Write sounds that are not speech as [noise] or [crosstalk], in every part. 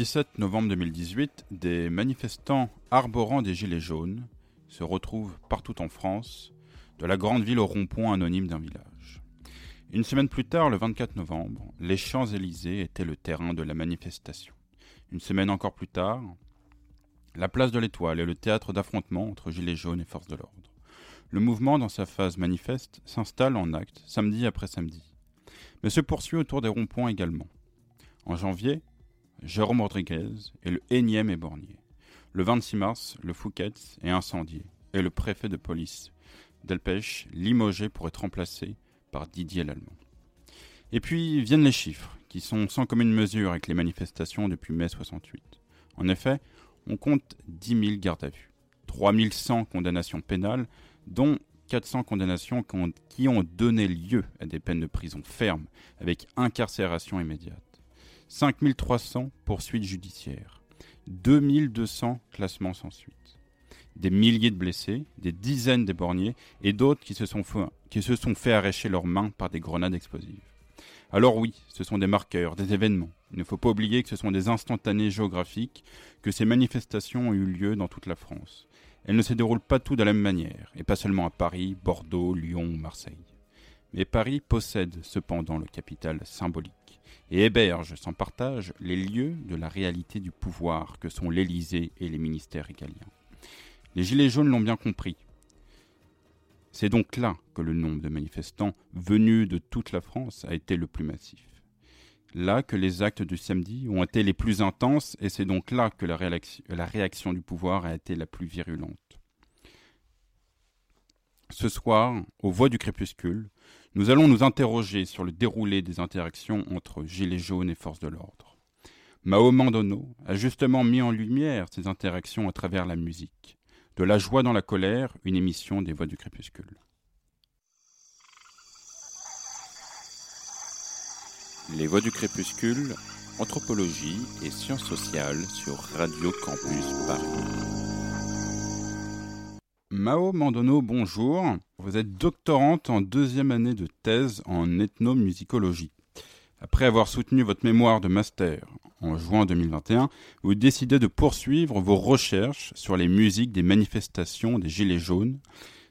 Le 17 novembre 2018, des manifestants arborant des gilets jaunes se retrouvent partout en France, de la grande ville au rond-point anonyme d'un village. Une semaine plus tard, le 24 novembre, les Champs-Élysées étaient le terrain de la manifestation. Une semaine encore plus tard, la place de l'Étoile est le théâtre d'affrontements entre Gilets jaunes et forces de l'ordre. Le mouvement, dans sa phase manifeste, s'installe en acte samedi après samedi, mais se poursuit autour des ronds-points également. En janvier, Jérôme Rodriguez est le énième éborgné. Le 26 mars, le Fouquet's est incendié et le préfet de police Delpech limogé pour être remplacé par Didier Lallemand. Et puis viennent les chiffres, qui sont sans commune mesure avec les manifestations depuis mai 68. En effet, on compte 10 000 gardes à vue, 3100 condamnations pénales, dont 400 condamnations qui ont donné lieu à des peines de prison fermes avec incarcération immédiate, 5300 poursuites judiciaires, 2200 classements sans suite, des milliers de blessés, des dizaines d'éborgnés et d'autres qui, se sont fait, qui arracher leurs mains par des grenades explosives. Alors oui, ce sont des marqueurs, des événements. Il ne faut pas oublier que ce sont des instantanés géographiques, que ces manifestations ont eu lieu dans toute la France. Elles ne se déroulent pas toutes de la même manière, et pas seulement à Paris, Bordeaux, Lyon ou Marseille. Mais Paris possède cependant le capital symbolique, et héberge sans partage les lieux de la réalité du pouvoir que sont l'Élysée et les ministères régaliens. Les Gilets jaunes l'ont bien compris, c'est donc là que le nombre de manifestants venus de toute la France a été le plus massif. Là que les actes du samedi ont été les plus intenses et c'est donc là que la réaction, du pouvoir a été la plus virulente. Ce soir, aux voix du crépuscule, nous allons nous interroger sur le déroulé des interactions entre Gilets jaunes et forces de l'ordre. Mao Mandono a justement mis en lumière ces interactions à travers la musique. De la joie dans la colère, une émission des voix du crépuscule. Les voix du crépuscule, anthropologie et sciences sociales sur Radio Campus Paris. Mao Mandono, bonjour. Vous êtes doctorante en deuxième année de thèse en ethnomusicologie. Après avoir soutenu votre mémoire de master en juin 2021, vous décidez de poursuivre vos recherches sur les musiques des manifestations des Gilets jaunes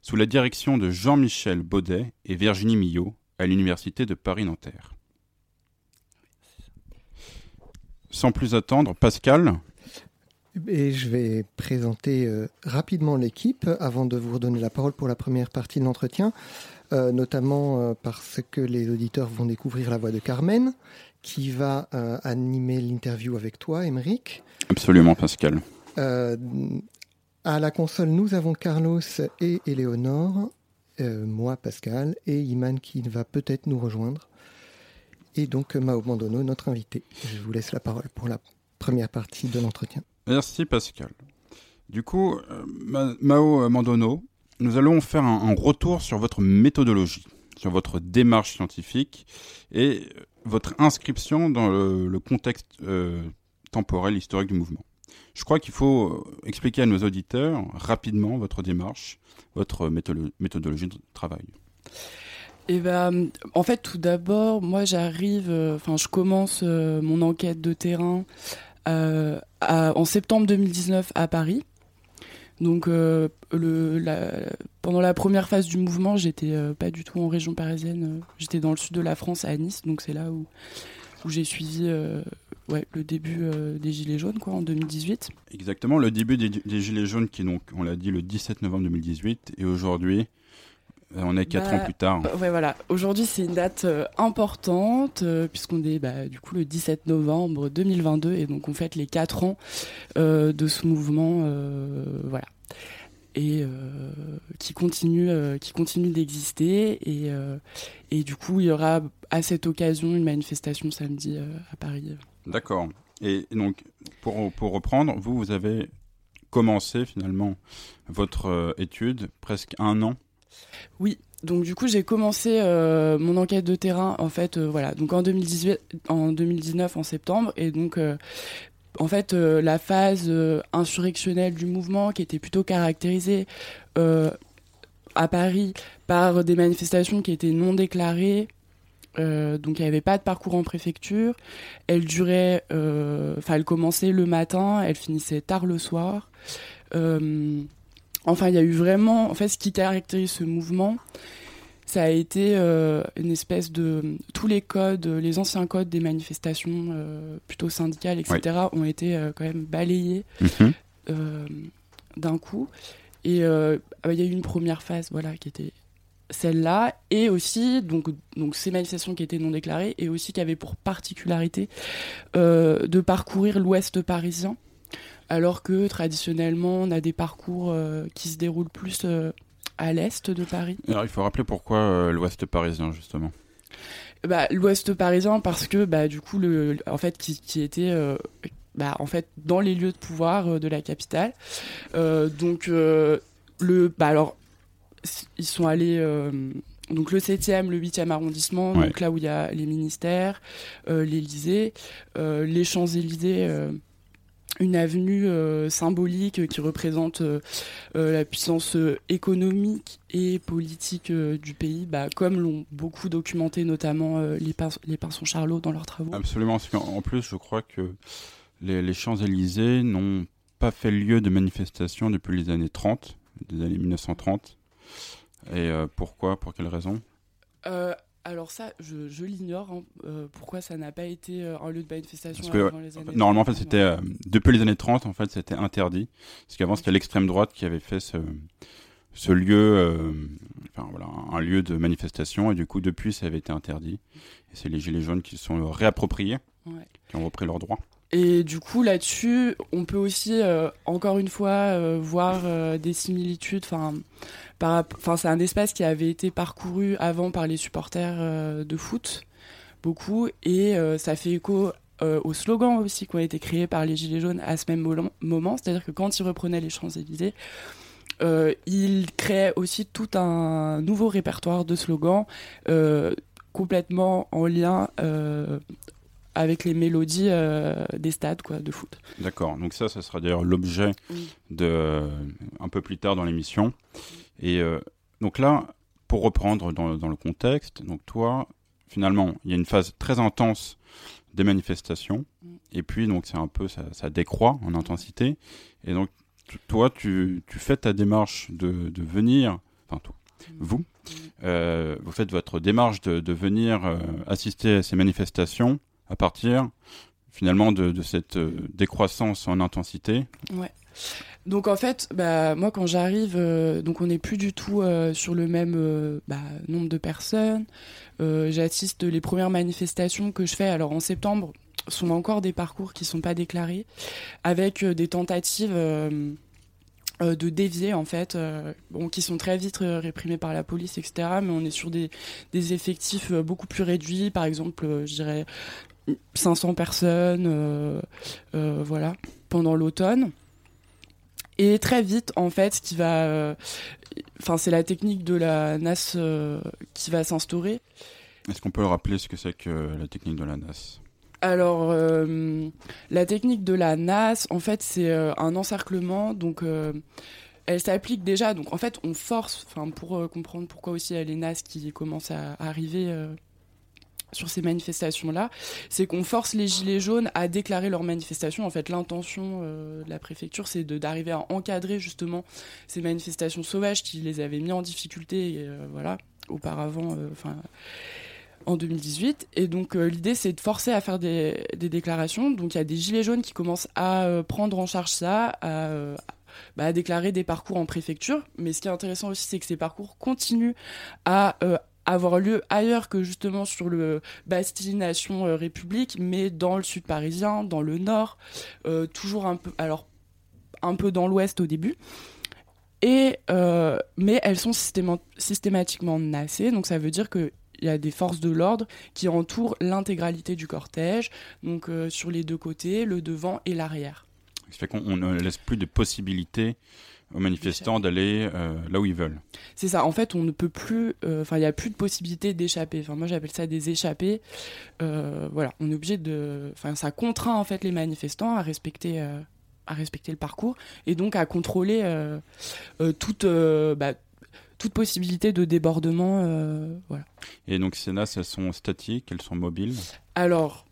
sous la direction de Jean-Michel Baudet et Virginie Millot à l'Université de Paris-Nanterre. Sans plus attendre, Pascal. Et je vais présenter euh, rapidement l'équipe avant de vous redonner la parole pour la première partie de l'entretien, euh, notamment euh, parce que les auditeurs vont découvrir la voix de Carmen, qui va animer l'interview avec toi, Émeric. Absolument, Pascal. À la console, nous avons Carlos et Éléonore, moi, Pascal, et Iman qui va peut-être nous rejoindre. Et donc Mao Mandono, notre invité. Je vous laisse la parole pour la première partie de l'entretien. Merci, Pascal. Du coup, Mao Mandono, nous allons faire un retour sur votre méthodologie sur votre démarche scientifique et votre inscription dans le, contexte euh, temporel historique du mouvement. Je crois qu'il faut euh, expliquer à nos auditeurs rapidement votre démarche, votre méthodologie de travail. Eh ben, en fait, tout d'abord, moi, j'arrive, euh, enfin, je commence mon enquête de terrain en septembre 2019 à Paris. Donc euh, pendant la première phase du mouvement, j'étais euh, pas du tout en région parisienne. J'étais dans le sud de la France, à Nice. Donc c'est là où, j'ai suivi euh, le début des Gilets jaunes, quoi, en 2018. Exactement, le début des, Gilets jaunes, qui donc, on l'a dit, le 17 novembre 2018, et aujourd'hui, on est quatre ans bah, plus tard. Ouais, voilà. Aujourd'hui, c'est une date importante puisqu'on est bah, du coup le 17 novembre 2022 et donc on fête les quatre ans de ce mouvement, voilà, et qui continue, qui continue d'exister et et du coup, il y aura à cette occasion une manifestation samedi à Paris. D'accord. Et donc, pour, pour reprendre, vous, vous avez commencé finalement votre étude presque un an oui, donc du coup j'ai commencé euh, mon enquête de terrain en fait euh, voilà donc en 2018 en 2019 en septembre et donc euh, en fait la phase insurrectionnelle du mouvement qui était plutôt caractérisée à Paris par des manifestations qui étaient non déclarées donc il n'y avait pas de parcours en préfecture. Elle durait, enfin elle commençait le matin, elle finissait tard le soir. Enfin il y a eu vraiment, en fait ce qui caractérise ce mouvement, ça a été euh, une espèce de tous les codes, les anciens codes des manifestations euh, plutôt syndicales, etc., ont été euh, quand même balayés mhm. d'un coup. Et ah, il y a eu une première phase, voilà, qui était celle-là, et aussi donc donc ces manifestations qui étaient non déclarées, et aussi qui avaient pour particularité de parcourir l'Ouest parisien, alors que traditionnellement on a des parcours qui se déroulent plus à l'est de Paris. Alors il faut rappeler pourquoi euh, l'ouest parisien justement. Bah, l'ouest parisien parce que bah, du coup le, en fait qui, qui était euh, bah, en fait dans les lieux de pouvoir euh, de la capitale. donc le bah alors ils sont allés donc le 7e, le 8e arrondissement, donc là où il y a les ministères, l'Élysée, les Champs-Élysées une avenue euh, symbolique qui représente euh, euh, la puissance économique et politique du pays, bah, comme l'ont beaucoup documenté notamment les, les Pinsons Charlot dans leurs travaux. Absolument, en plus je crois que les, Champs-Élysées n'ont pas fait lieu de manifestation depuis les années 30, des années 1930. Et pourquoi? Pour quelle raison? Alors ça, je, l'ignore. Hein. Euh, pourquoi ça n'a pas été euh, un lieu de manifestation avant les années Normalement, en fait, c'était euh, depuis les années 30, en fait, c'était interdit. Parce qu'avant, c'était l'extrême droite qui avait fait ce, ce lieu, enfin voilà, un lieu de manifestation. Et du coup, depuis, ça avait été interdit. Et c'est les gilets jaunes qui se sont réappropriés, qui ont repris leurs droits. Et du coup, là-dessus, on peut aussi, encore une fois, voir des similitudes. Enfin c'est un espace qui avait été parcouru avant par les supporters euh, de foot, beaucoup, et euh, ça fait écho euh, aux slogans aussi qui ont été créés par les Gilets jaunes à ce même moment. C'est-à-dire que quand ils reprenaient les Champs-Élysées, ils créaient aussi tout un nouveau répertoire de slogans complètement en lien avec les mélodies des stades quoi, de foot. D'accord, donc ça, ça sera d'ailleurs l'objet de un peu plus tard dans l'émission. Et euh, donc là, pour reprendre dans, le contexte, donc toi, finalement, il y a une phase très intense des manifestations, et puis donc c'est un peu, ça, décroît en intensité, et donc toi, tu, fais ta démarche de, venir, enfin toi, vous. Euh, vous faites votre démarche de, venir euh, assister à ces manifestations à partir finalement de, cette décroissance en intensité. Ouais. Donc en fait, bah, moi quand j'arrive, euh, donc on n'est plus du tout euh, sur le même euh, bah, nombre de personnes. J'assiste les premières manifestations que je fais. Alors en septembre, sont encore des parcours qui sont pas déclarés, avec des tentatives de dévier en fait, qui sont très vite réprimés par la police, etc. Mais on est sur des effectifs beaucoup plus réduits. Par exemple, je dirais 500 personnes, voilà, pendant l'automne. Et très vite, en fait, ce qui va. Euh, enfin, c'est la technique de la NAS euh, qui va s'instaurer. Est-ce qu'on peut rappeler ce que c'est que la technique de la NAS? Alors, euh, la technique de la NAS, en fait, c'est un encerclement. Donc, elle s'applique déjà. Donc, en fait, on force, enfin, pour comprendre pourquoi aussi il y a les NAS qui commencent à arriver sur ces manifestations-là, c'est qu'on force les gilets jaunes à déclarer leur manifestation. En fait, l'intention euh, de la préfecture, c'est d'arriver à encadrer justement ces manifestations sauvages qui les avaient mis en difficulté, euh, voilà, auparavant, euh, en 2018. Et donc l'idée c'est de forcer à faire des, déclarations. Donc il y a des gilets jaunes qui commencent à prendre en charge ça, bah, à, déclarer des parcours en préfecture. Mais ce qui est intéressant aussi, c'est que ces parcours continuent à avoir lieu ailleurs que justement sur le Bastille Nation euh, République, mais dans le sud parisien, dans le nord, euh, toujours un peu, alors un peu dans l'ouest au début. Et euh, mais elles sont systématiquement nassées, donc ça veut dire que il y a des forces de l'ordre qui entourent l'intégralité du cortège, donc sur les deux côtés, le devant et l'arrière. Ça fait qu'on ne laisse plus de possibilités aux manifestants d'aller euh, là où ils veulent. C'est ça. En fait, on ne peut plus. Euh, enfin, il n'y a plus de possibilité d'échapper. Enfin, moi, j'appelle ça des échappées. Euh, voilà, on est obligé de. Enfin, ça contraint en fait les manifestants à respecter. à respecter le parcours et donc à contrôler toute, bah, toute possibilité de débordement. voilà. Et donc ces NAS, elles sont statiques, elles sont mobiles? Alors,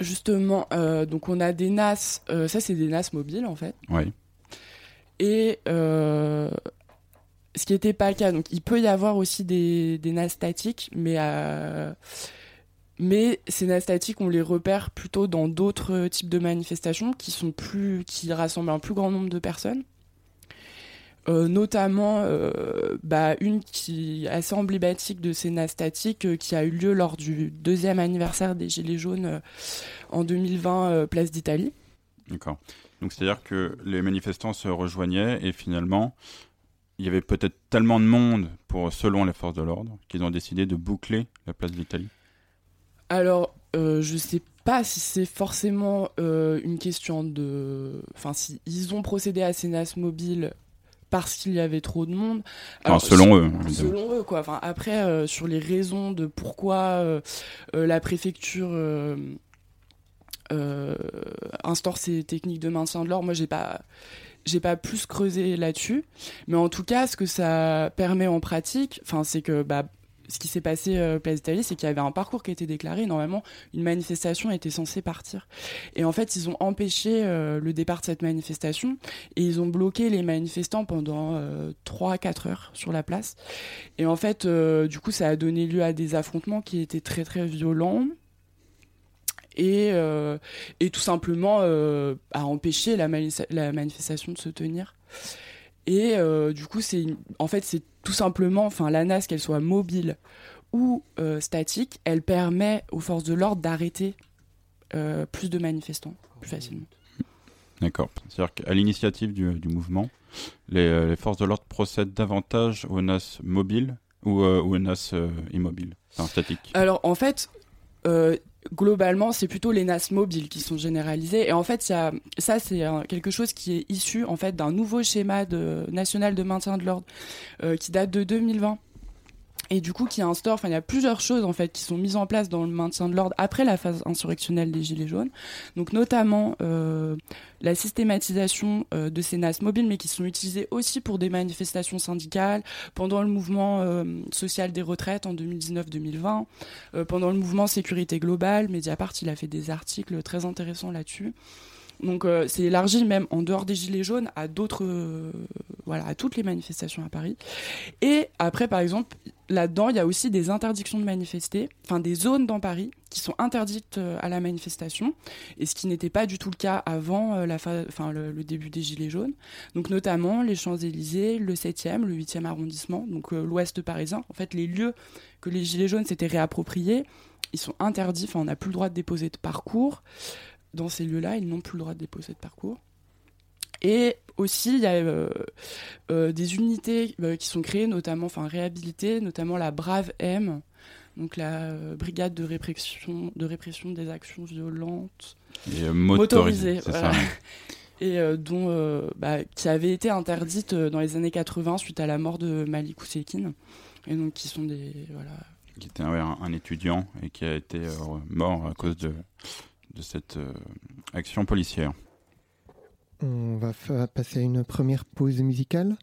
justement, donc on a des NAS, ça c'est des NAS mobiles en fait. Oui. Et ce qui n'était pas le cas. Donc, il peut y avoir aussi des, des NAS statiques, mais, euh, mais ces NAS statiques, on les repère plutôt dans d'autres types de manifestations qui, sont plus, qui rassemblent un plus grand nombre de personnes. Euh, notamment euh, bah, une qui assez emblématique de ces statiques qui a eu lieu lors du deuxième anniversaire des Gilets jaunes en 2020, place d'Italie. D'accord. Donc c'est-à-dire que les manifestants se rejoignaient et finalement il y avait peut-être tellement de monde pour selon les forces de l'ordre qu'ils ont décidé de boucler la place de l'Italie Alors, euh, je sais pas si c'est forcément euh, une question de. Enfin, si ils ont procédé à ces NAS mobiles parce qu'il y avait trop de monde. Alors, selon eux. Selon eux, quoi. Enfin, après, euh, sur les raisons de pourquoi la préfecture. Instaure ces techniques de maintien de l'ordre. Moi, j'ai pas, j'ai pas plus creusé là-dessus, mais en tout cas, ce que ça permet en pratique, enfin, c'est que bah, ce qui s'est passé euh, Place d'Italie, c'est qu'il y avait un parcours qui a été déclaré. Normalement, une manifestation était censée partir. Et en fait, ils ont empêché euh, le départ de cette manifestation et ils ont bloqué les manifestants pendant euh, 3-4 heures sur la place. Et en fait, euh, du coup, ça a donné lieu à des affrontements qui étaient très très violents et, euh, et tout simplement euh, à empêcher la, la, manifestation de se tenir. Et euh, du coup, c'est en fait c'est tout simplement, enfin la NAS qu'elle soit mobile ou statique, elle permet aux forces de l'ordre d'arrêter plus de manifestants plus facilement. D'accord. C'est-à-dire qu'à l'initiative du, du, mouvement, les, les forces de l'ordre procèdent davantage aux NAS mobiles ou, aux NAS immobiles, enfin statiques? Alors en fait, globalement, c'est plutôt les NAS mobiles qui sont généralisés. Et en fait, ça, c'est quelque chose qui est issu en fait d'un nouveau schéma national de maintien de l'ordre euh, qui date de 2020 et du coup qui instaure, enfin il y a plusieurs choses en fait qui sont mises en place dans le maintien de l'ordre après la phase insurrectionnelle des Gilets jaunes, donc notamment euh, la systématisation euh, de ces NAS mobiles, mais qui sont utilisés aussi pour des manifestations syndicales, pendant le mouvement euh, social des retraites en 2019-2020, pendant le mouvement sécurité globale, Mediapart il a fait des articles très intéressants là-dessus. Donc euh, c'est élargi même en dehors des gilets jaunes à d'autres, euh, voilà, à toutes les manifestations à Paris. Et après, par exemple, là-dedans, il y a aussi des interdictions de manifester, enfin des zones dans Paris qui sont interdites euh, à la manifestation, et ce qui n'était pas du tout le cas avant la enfin, le, le, début des gilets jaunes. Donc notamment les Champs-Élysées, le 7e, le 8e arrondissement, donc l'ouest parisien. En fait, les lieux que les gilets jaunes s'étaient réappropriés, ils sont interdits, enfin on n'a plus le droit de déposer de parcours dans ces lieux-là, ils n'ont plus le droit de déposer de parcours. Et aussi, il y a euh, euh, des unités euh, qui sont créées, notamment, enfin réhabilitées, notamment la Brave M, donc la brigade de répression, de répression des actions violentes et motorisées, [laughs] et dont bah, qui avait été interdite dans les années 80 suite à la mort de Malik Oussekine, et donc qui sont des voilà. Qui était un, un étudiant et qui a été mort à cause de de cette euh, action policière. On va passer à une première pause musicale.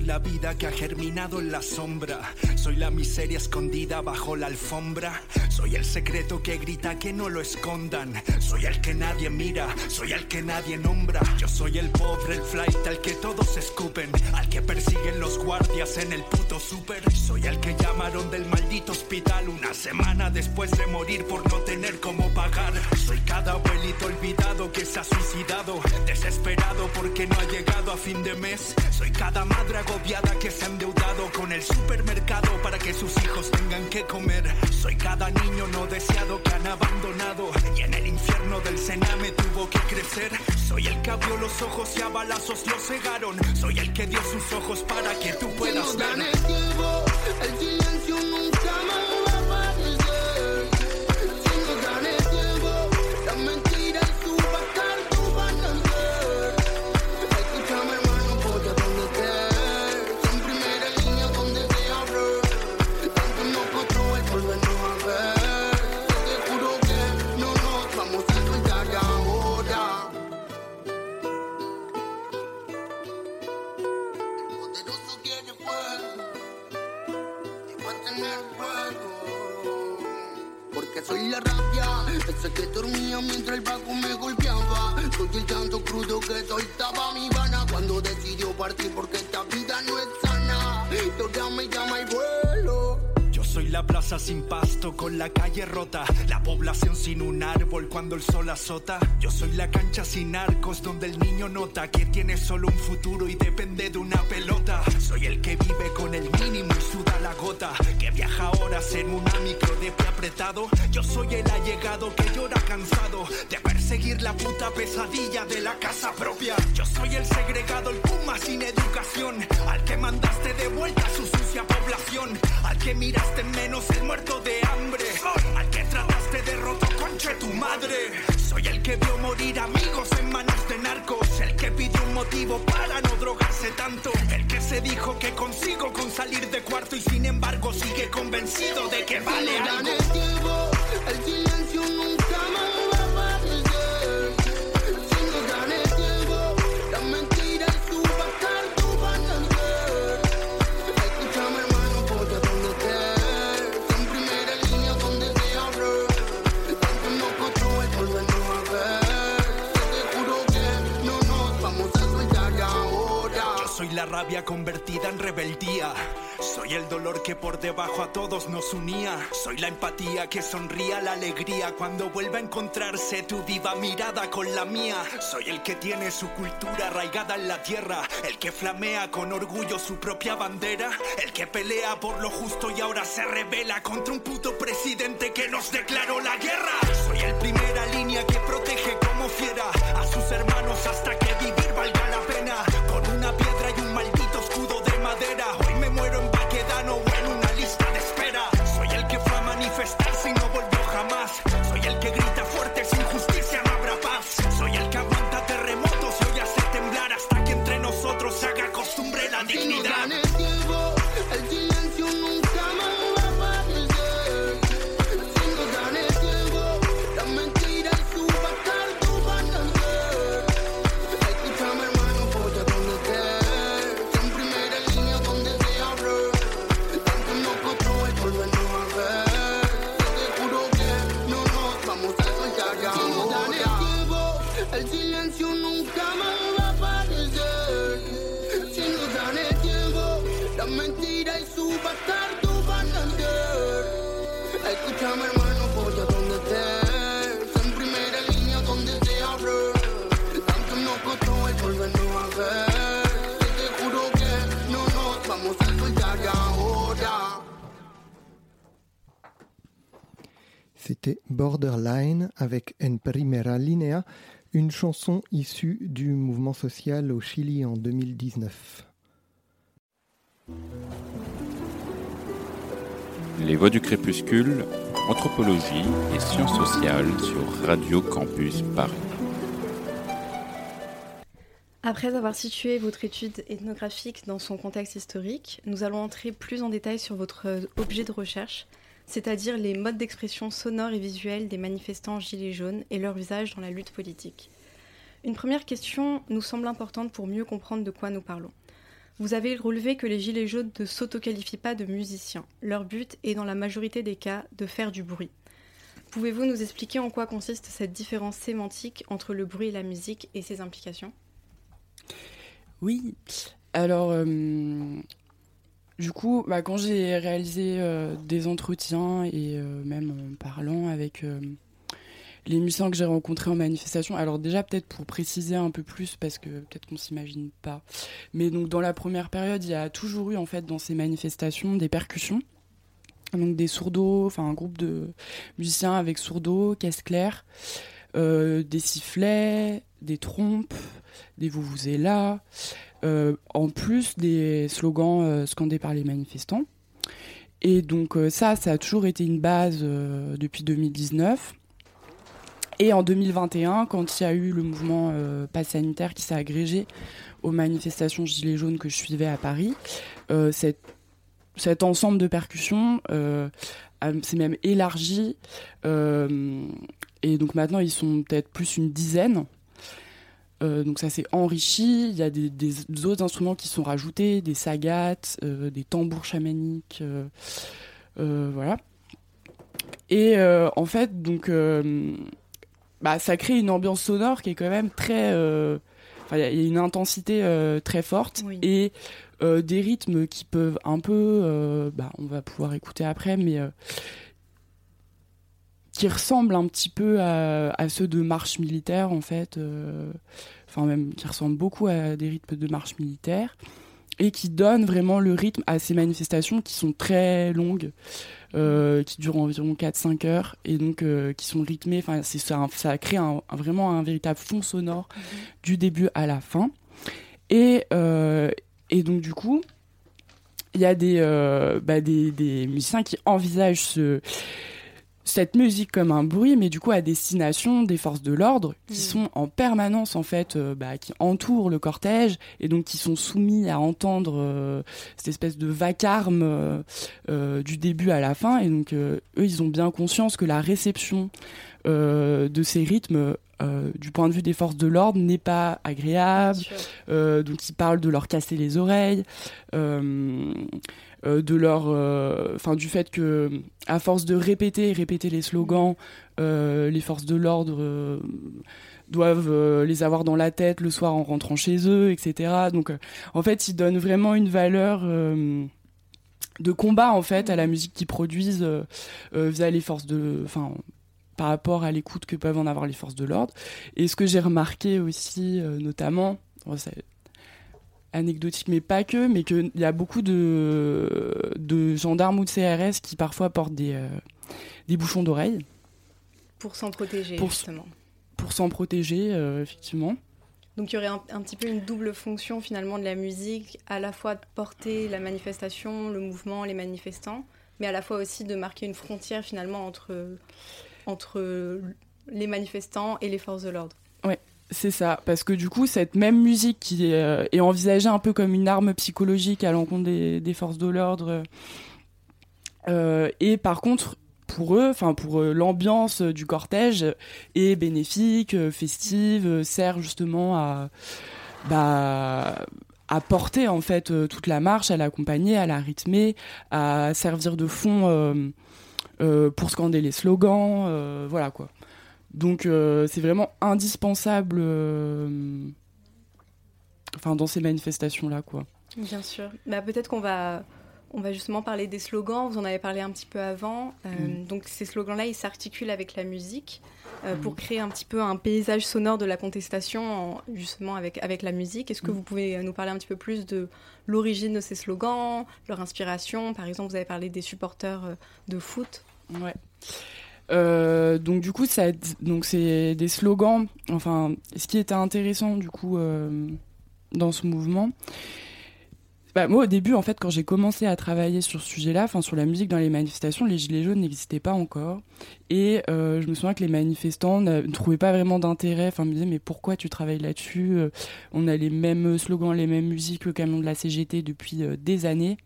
La vida que ha germinado en la sombra. Soy la miseria escondida bajo la alfombra. Soy el secreto que grita que no lo escondan. Soy el que nadie mira, soy el que nadie nombra. Yo soy el pobre, el flight al que todos escupen. Al que persiguen los guardias en el puto super. Soy el que llamaron del maldito hospital una semana después de morir por no tener cómo pagar. Soy cada abuelito olvidado que se ha suicidado. Desesperado porque no ha llegado a fin de mes. Soy cada madre agobiada que se ha endeudado con el supermercado para que sus hijos tengan que comer. Soy cada niño no deseado que han abandonado y en el infierno del Sename tuvo que crecer. Soy el que abrió los ojos y a balazos los cegaron. Soy el que dio sus ojos para que tú puedas ver. El silencio nunca sin pasto, con la calle rota. La población sin un árbol cuando el sol azota. Yo soy la cancha sin arcos, donde el niño nota que tiene solo un futuro y depende de una pelota. Soy el que vive con el mínimo y suda la gota. Que viaja horas en una micro de pie apretado. Yo soy el allegado que llora cansado de perseguir la puta pesadilla de la casa propia. Yo soy el segregado, el puma sin educación. Al que mandaste de vuelta a su sucia población. Al que miraste menos el muerto de hambre. Al que trataste de roto conche tu madre. Soy el que vio morir amigos en manos de narcos. El que pidió un motivo para no drogarse tanto. El que se dijo que consigo con salir de cuarto y sin embargo sigue convencido de que vale algo. El tiempo, el silencio nunca rabia convertida en rebeldía. Soy el dolor que por debajo a todos nos unía. Soy la empatía que sonría la alegría cuando vuelva a encontrarse tu viva mirada con la mía. Soy el que tiene su cultura arraigada en la tierra. El que flamea con orgullo su propia bandera. El que pelea por lo justo y ahora se revela contra un puto presidente que nos declaró la guerra. Soy el primera línea que protege como fiera a sus hermanos hasta que vivir valga la pena. Avec En Primera Linea, une chanson issue du mouvement social au Chili en 2019. Les Voix du Crépuscule, Anthropologie et Sciences sociales sur Radio Campus Paris. Après avoir situé votre étude ethnographique dans son contexte historique, nous allons entrer plus en détail sur votre objet de recherche, c'est-à-dire les modes d'expression sonores et visuels des manifestants gilets jaunes et leur usage dans la lutte politique. Une première question nous semble importante pour mieux comprendre de quoi nous parlons. Vous avez relevé que les gilets jaunes ne s'autoqualifient pas de musiciens. Leur but est dans la majorité des cas de faire du bruit. Pouvez-vous nous expliquer en quoi consiste cette différence sémantique entre le bruit et la musique et ses implications? Oui. Alors, euh, du coup, bah, quand j'ai réalisé euh, des entretiens et euh, même en parlant avec euh, les musiciens que j'ai rencontrés en manifestation, alors déjà peut-être pour préciser un peu plus parce que peut-être qu'on s'imagine pas, mais donc dans la première période, il y a toujours eu en fait dans ces manifestations des percussions. Donc des sourdos, enfin un groupe de musiciens avec sourdos, caisse claire, euh, des sifflets, des trompes, des vuvuzelas, euh, en plus des slogans euh, scandés par les manifestants. Et donc ça, ça a toujours été une base depuis 2019. Et en 2021, quand il y a eu le mouvement euh, sanitaire qui s'est agrégé aux manifestations Gilets jaunes que je suivais à Paris, cet ensemble de percussions s'est même élargi. Et donc maintenant, ils sont peut-être plus une dizaine. Euh, donc ça s'est enrichi. Il y a des, des autres instruments qui sont rajoutés, des sagates, euh, des tambours chamaniques, euh, voilà. Et en fait, donc, bah, ça crée une ambiance sonore qui est quand même très. il y a- il y, a une intensité très forte Oui. et des rythmes qui peuvent un peu. bah, on va pouvoir écouter après, mais. Qui ressemblent un petit peu à, à ceux de marche militaire, en fait. euh, Enfin, même qui ressemblent beaucoup à des rythmes de marche militaire. Et qui donnent vraiment le rythme à ces manifestations qui sont très longues euh, qui durent environ 4-5 heures et donc euh, qui sont rythmés. Enfin, c'est ça, ça crée un, un- vraiment un véritable fond sonore du début à la fin. Et, et donc du coup, il y a des, bah, des, des musiciens qui envisagent ce, cette musique comme un bruit, mais du coup à destination des forces de l'ordre qui Mhm. sont en permanence en fait, euh, bah, qui entourent le cortège et donc qui sont soumis à entendre euh, cette espèce de vacarme euh, du début à la fin. Et donc eux, ils ont bien conscience que la réception de ces rythmes, euh, du point de vue des forces de l'ordre, n'est pas agréable. Euh, donc ils parlent de leur casser les oreilles, euh, euh, de leur, euh, enfin du fait que à force de répéter, répéter les slogans, euh, les forces de l'ordre doivent les avoir dans la tête le soir en rentrant chez eux, etc. Donc en fait ils donnent vraiment une valeur. de combat en fait à la musique qu'ils produisent via les forces de enfin par rapport à l'écoute que peuvent en avoir les forces de l'ordre et ce que j'ai remarqué aussi notamment anecdotique mais pas que mais qu'il y a beaucoup de de gendarmes ou de CRS qui parfois portent des euh, des bouchons d'oreilles Pour s'en protéger, Pour- justement. pour s'en protéger euh, effectivement Donc il y aurait un, un petit peu une double fonction finalement de la musique, à la fois de porter la manifestation, le mouvement, les manifestants, mais à la fois aussi de marquer une frontière finalement entre, entre les manifestants et les forces de l'ordre. C'est ça, parce que du coup, cette même musique qui est, euh, est envisagée un peu comme une arme psychologique à l'encontre des, forces de l'ordre, euh, et par contre, pour eux, enfin pour eux, l'ambiance du cortège est bénéfique, euh, festive, euh, sert justement à, bah, à porter en fait euh, toute la marche, à l'accompagner, à la rythmer, à servir de fond euh, euh, pour scander les slogans, euh, voilà quoi. Donc euh, c'est vraiment indispensable euh, enfin dans ces manifestations là quoi. Bien sûr. Bah, Peut-être qu'on va, on va justement parler des slogans. Vous en avez parlé un petit peu avant. Euh, Mm. Donc ces slogans-là, ils s'articulent avec la musique euh, pour créer un petit peu un paysage sonore de la contestation, en- justement avec, avec la musique. Est-ce que Mm. vous pouvez nous parler un petit peu plus de l'origine de ces slogans, leur inspiration? Par exemple, vous avez parlé des supporters de foot. Ouais. Euh, donc du coup c'est des slogans enfin ce qui était intéressant du coup euh, dans ce mouvement. Bah, moi au début en fait quand j'ai commencé à travailler sur ce sujet-là enfin sur la musique dans les manifestations les gilets jaunes n'existaient pas encore. Et euh, je me souviens que les manifestants ne trouvaient pas vraiment d'intérêt. Enfin ils me disaient mais pourquoi tu travailles là-dessus? On a les mêmes slogans les mêmes musiques le camion de la CGT depuis des années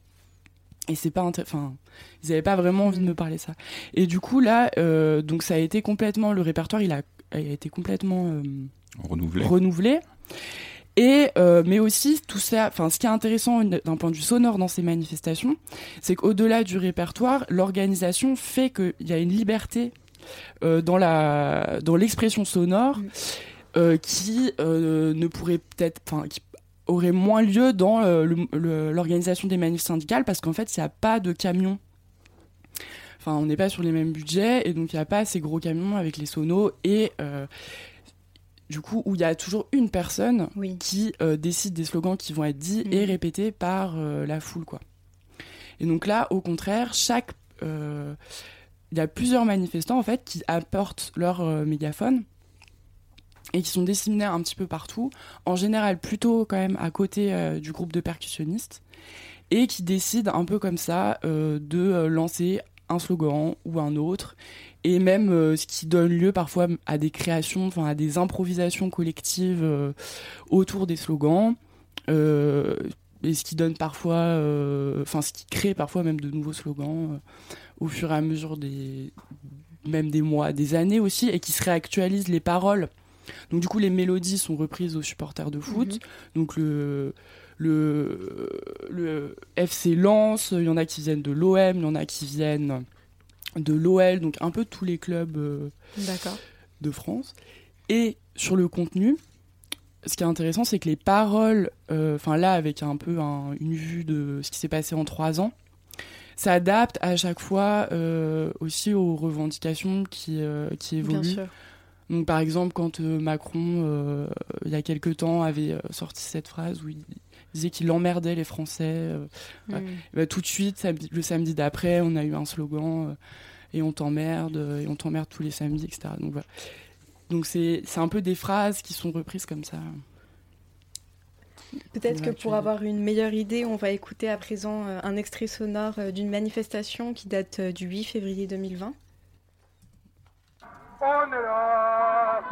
et c'est pas enfin ils avaient pas vraiment envie de me parler de ça et du coup là euh, donc ça a été complètement le répertoire il a, il a été complètement euh, Renouvelé. renouvelé et euh, mais aussi tout ça enfin ce qui est intéressant d'un point de vue sonore dans ces manifestations c'est qu'au-delà du répertoire l'organisation fait qu'il y a une liberté euh, dans la dans l'expression sonore Mm. euh, qui euh, ne pourrait peut-être enfin qui aurait moins lieu dans euh, l'organisation des manifs syndicales parce qu'en fait il n'y a pas de camions Enfin, on n'est pas sur les mêmes budgets et donc il n'y a pas ces gros camions avec les sonos et euh, du coup où il y a toujours une personne Oui. qui euh, décide des slogans qui vont être dits Mhm. et répétés par euh, la foule quoi. Et donc là, au contraire, chaque il y a plusieurs manifestants en fait qui apportent leur mégaphone et qui sont disséminés un petit peu partout, en général plutôt quand même à côté euh, du groupe de percussionnistes et qui décident un peu comme ça euh, de euh, lancer un slogan ou un autre et même ce qui donne lieu parfois à des créations, enfin à des improvisations collectives autour des slogans. Et ce qui donne parfois, enfin ce qui crée parfois même de nouveaux slogans au fur et à mesure des, même des mois, des années aussi, et qui se réactualisent les paroles. Donc du coup les mélodies sont reprises aux supporters de foot. Mhm. Donc le le, le FC Lens, il y en a qui viennent de l'OM, il y en a qui viennent de l'OL, donc un peu tous les clubs euh, de France. Et sur le contenu, ce qui est intéressant, c'est que les paroles, euh, enfin là, avec un peu un- une vue de ce qui s'est passé en trois ans, s'adaptent à chaque fois euh, aussi aux revendications qui, qui Bien évoluent. sûr. Donc par exemple, quand euh, Macron, euh, il y a quelque temps, avait euh, sorti cette phrase où il disait qu'il emmerdait les Français, euh. Mm. bah, tout de suite, samedi- le samedi d'après, on a eu un slogan euh, et on t'emmerde, euh, et on t'emmerde tous les samedis, etc. Donc voilà. Donc c'est c'est un peu des phrases qui sont reprises comme ça. Peut-être que pour avoir une meilleure idée, on va écouter à présent un extrait sonore d'une manifestation qui date du 8 février 2020. On est là,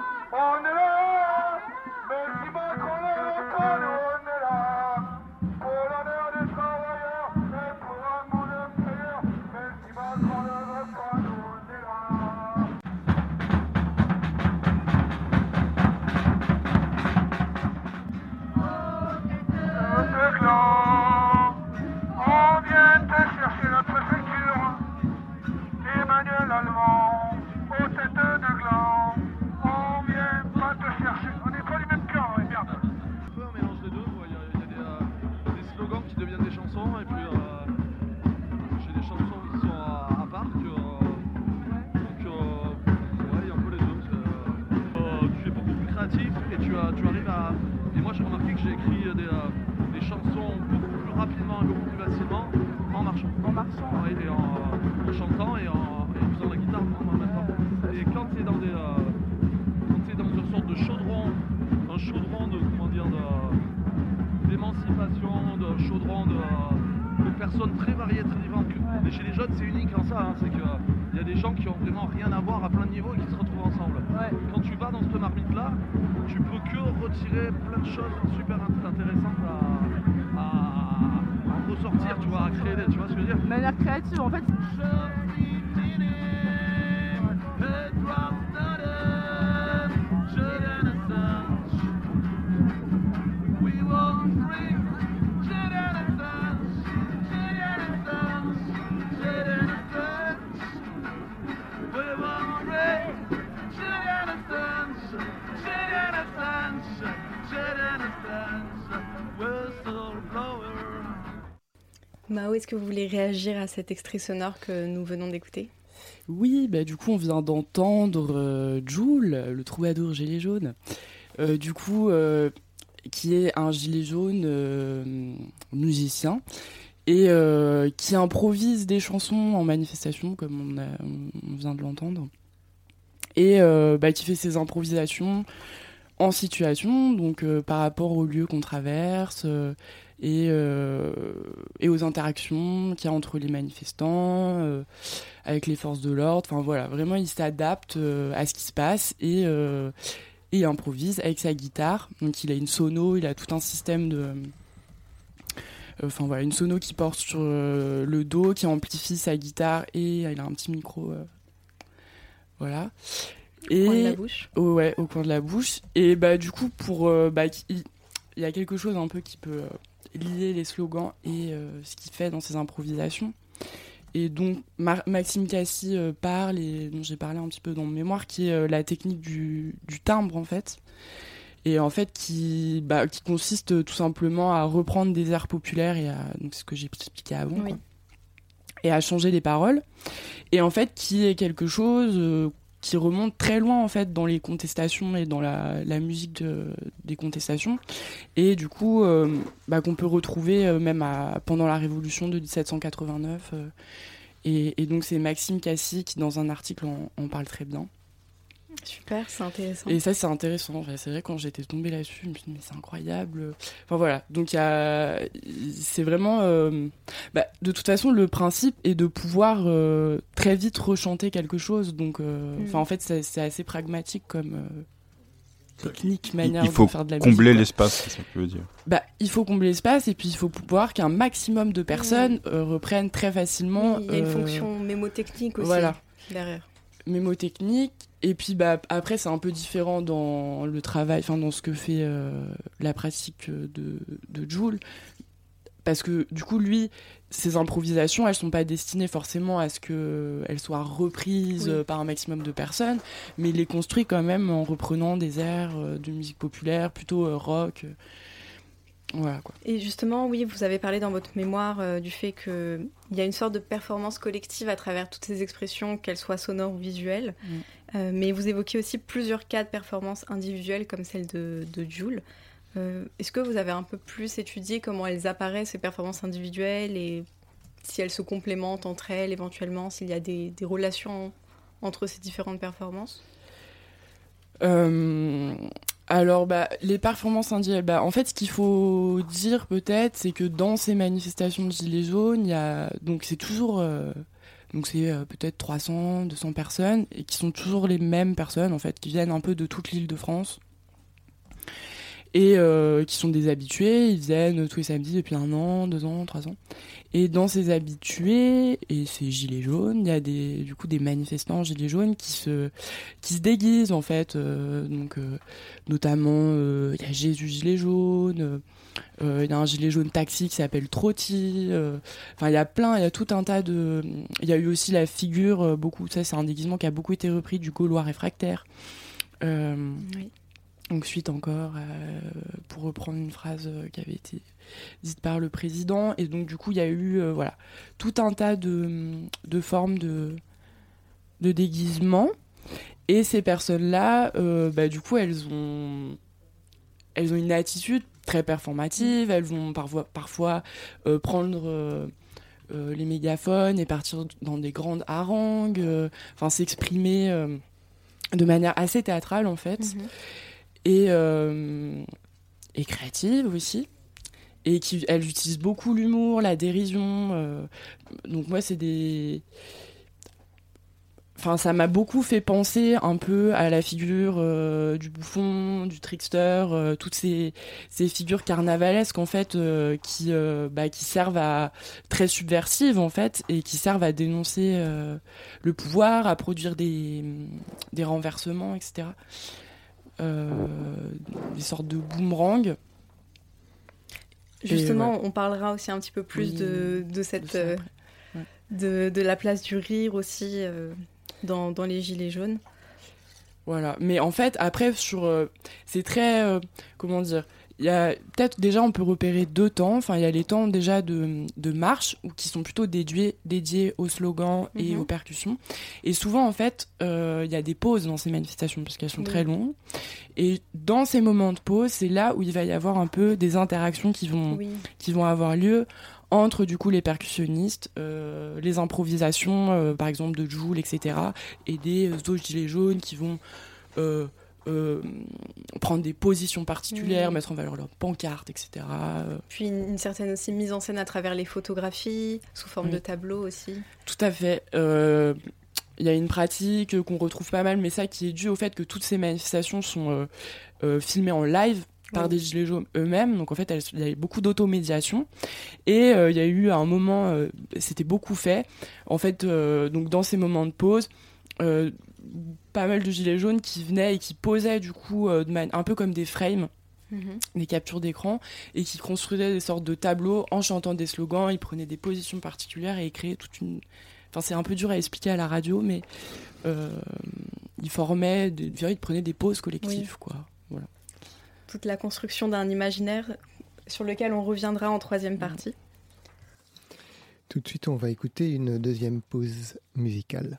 Mao, est-ce que vous voulez réagir à cet extrait sonore que nous venons d'écouter? Oui, bah, du coup, on vient d'entendre euh, Joule, le troubadour gilet jaune. Euh, du coup, euh, qui est un gilet jaune musicien et qui improvise des chansons en manifestation, comme on, vient de l'entendre. Et bah, qui fait ses improvisations en situation, donc euh, par rapport au lieu qu'on traverse euh, et, euh, et aux interactions qu'il y a entre les manifestants, avec les forces de l'ordre. Enfin voilà, vraiment il s'adapte à ce qui se passe et, improvise avec sa guitare. Donc il a une sono, il a tout un système de. Enfin voilà, une sono qui porte sur le dos, qui amplifie sa guitare et il a un petit micro. voilà. Et Coin de la bouche Oh, ouais, au coin de la bouche. Et bah du coup, pour euh, bah, il y a quelque chose un peu qui peut euh, lier les slogans et euh, ce qu'il fait dans ses improvisations. Et donc Mar- Maxime Cassis euh, parle et dont j'ai parlé un petit peu dans mon mémoire, qui est la technique du, du timbre en fait. Et en fait, qui, bah, qui consiste tout simplement à reprendre des airs populaires et à, donc c'est ce que j'ai expliqué avant, Oui. quoi. et à changer les paroles. Et en fait, qui est quelque chose euh, qui remonte très loin en fait dans les contestations et dans la, musique de- des contestations. Et du coup euh, bah, qu'on peut retrouver euh, même pendant la révolution de 1789 euh, et, et donc c'est Maxime Cassis qui dans un article en, en parle très bien Super, c'est intéressant. et ça c'est intéressant c'est vrai quand j'étais tombée là-dessus je me suis dit mais c'est incroyable enfin voilà donc a c'est vraiment euh, bah, de toute façon le principe est de pouvoir euh, très vite rechanter quelque chose donc euh, Mm. enfin en fait c'est c'est assez pragmatique comme euh, technique manière il faut de faire de la combler musique, l'espace, c'est ça que tu veux dire. bah, il faut combler l'espace et puis il faut pouvoir qu'un maximum de personnes euh, reprennent très facilement Oui, il y a une euh, fonction mémotechnique aussi voilà derrière. mémotechnique et puis bah après c'est un peu différent dans le travail enfin dans ce que fait euh, la pratique de de Joule parce que du coup, lui, ses improvisations, elles sont pas destinées forcément à ce qu'elles soient reprises Oui. par un maximum de personnes, mais il les construit quand même en reprenant des airs euh, de musique populaire, plutôt euh, rock. Voilà quoi. Et justement, oui, vous avez parlé dans votre mémoire euh, du fait qu'il y a une sorte de performance collective à travers toutes ces expressions, qu'elles soient sonores ou visuelles. Mm. Euh, mais vous évoquez aussi plusieurs cas de performance individuelles, comme celle de, de Jules. Euh, Est-ce que vous avez un peu plus étudié comment elles apparaissent, ces performances individuelles, et si elles se complémentent entre elles, éventuellement, s'il y a des, relations entre ces différentes performances? Euh, alors, bah, les performances individuelles, bah, en fait, ce qu'il faut dire peut-être, c'est que dans ces manifestations de Gilets jaunes, donc c'est toujours, donc c'est euh, peut-être 300, 200 personnes, et qui sont toujours les mêmes personnes, en fait, qui viennent un peu de toute l'île de France. Et euh, qui sont des habitués, ils viennent tous les samedis depuis un an, deux ans, trois ans. Et dans ces habitués et ces gilets jaunes, il y a des, du coup des manifestants gilets jaunes qui se, qui se déguisent en fait. euh, donc euh, notamment il y a Jésus gilet jaune, il y a un gilet jaune taxi qui s'appelle Trotti. Enfin il y a plein, il y a tout un tas de. Il y a eu aussi la figure beaucoup. Ça c'est un déguisement qui a beaucoup été repris du Gaulois réfractaire. Oui. Donc suite encore, euh, pour reprendre une phrase euh, qui avait été dite par le président. Et donc du coup, il y a eu euh, voilà, tout un tas de, de formes de, de déguisement. Et ces personnes-là, bah, du coup, elles ont, elles ont une attitude très performative. Elles vont parfois, parfois prendre... les mégaphones et partir dans des grandes harangues, enfin s'exprimer de manière assez théâtrale en fait Mhm. Et, euh, et créative aussi. Et qui, elle utilise beaucoup l'humour, la dérision. euh, donc moi, c'est des... Enfin, ça m'a beaucoup fait penser un peu à la figure euh, du bouffon, du trickster, toutes ces, ces figures carnavalesques en fait qui, bah, qui servent à très subversives en fait et qui servent à dénoncer le pouvoir, à produire des, des renversements, etc des sortes de boomerangs. Justement, on parlera aussi un petit peu plus Oui, de, de de cette, ça euh, de, de la place du rire aussi euh, dans, dans les Gilets jaunes. Voilà. Mais en fait, après, sur, euh, c'est très, euh, comment dire, il y a peut-être déjà on peut repérer deux temps. Enfin, il y a les temps déjà de, de marche ou qui sont plutôt dédiés, dédiés aux slogans et Mhm. aux percussions. Et souvent, en fait, euh, il y a des pauses dans ces manifestations parce qu'elles sont Oui. très longues. Et dans ces moments de pause, c'est là où il va y avoir un peu des interactions qui vont Oui. qui vont avoir lieu entre du coup les percussionnistes, euh, les improvisations euh, par exemple de Joule, etc. et des autres gilets jaunes qui vont euh, euh, prendre des positions particulières, Mhm. mettre en valeur leurs pancartes, etc. Euh, Puis une, certaine aussi mise en scène à travers les photographies, sous forme Oui. de tableaux aussi. Tout à fait. Euh, Il y a une pratique qu'on retrouve pas mal, mais ça qui est dû au fait que toutes ces manifestations sont euh, euh, filmées en live par Oui. des gilets jaunes eux-mêmes. Donc en fait, il y a eu beaucoup d'automédiation. Et euh, il y a eu à un moment, euh, c'était beaucoup fait. En fait, euh, donc dans ces moments de pause, euh, pas mal de gilets jaunes qui venaient et qui posaient du coup euh, de man- un peu comme des frames Mhm. des captures d'écran et qui construisaient des sortes de tableaux en chantant des slogans. Ils prenaient des positions particulières et ils créaient toute une. Enfin, c'est un peu dur à expliquer à la radio, mais euh, ils formaient, des... ils prenaient des pauses collectives, quoi. Voilà. Toute la construction d'un imaginaire sur lequel on reviendra en troisième partie. Tout de suite, on va écouter une deuxième pause musicale.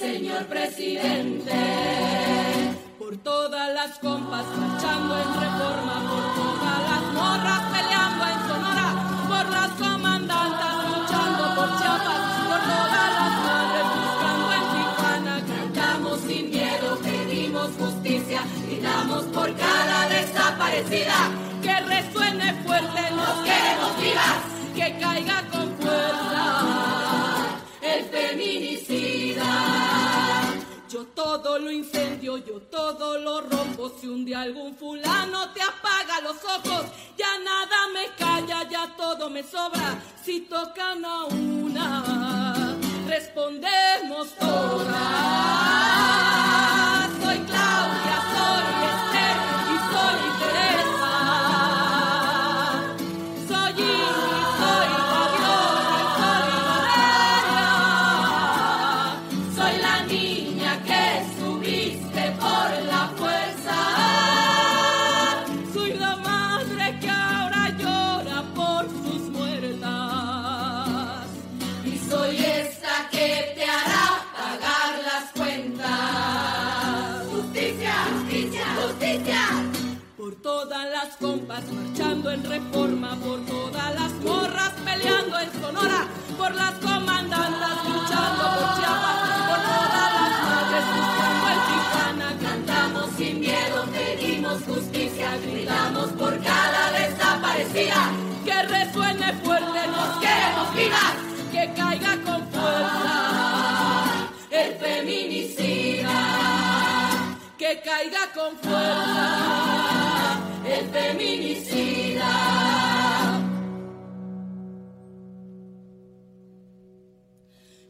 señor presidente. Por todas las compas marchando en reforma, por todas gritamos por cada desaparecida, que resuene fuerte, nos queremos vivas, que caiga con fuerza el feminicida. Que caiga con fuerza el feminicida.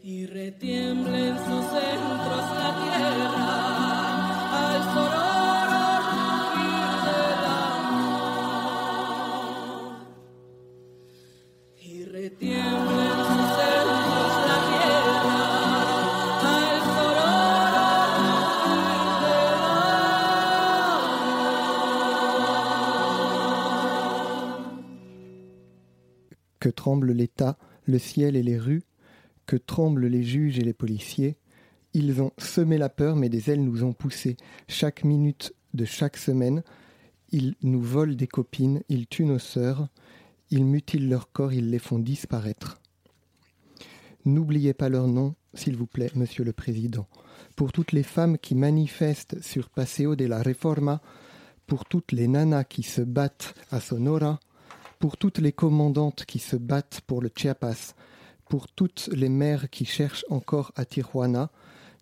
Y retiemble en sus ciel et les rues, que tremblent les juges et les policiers. Ils ont semé la peur, mais des ailes nous ont poussés. Chaque minute de chaque semaine, ils nous volent des copines, ils tuent nos sœurs, ils mutilent leurs corps, ils les font disparaître. N'oubliez pas leur nom, s'il vous plaît, Monsieur le Président. Pour toutes les femmes qui manifestent sur Paseo de la Reforma, pour toutes les nanas qui se battent à Sonora, pour toutes les commandantes qui se battent pour le Chiapas, pour toutes les mères qui cherchent encore à Tijuana,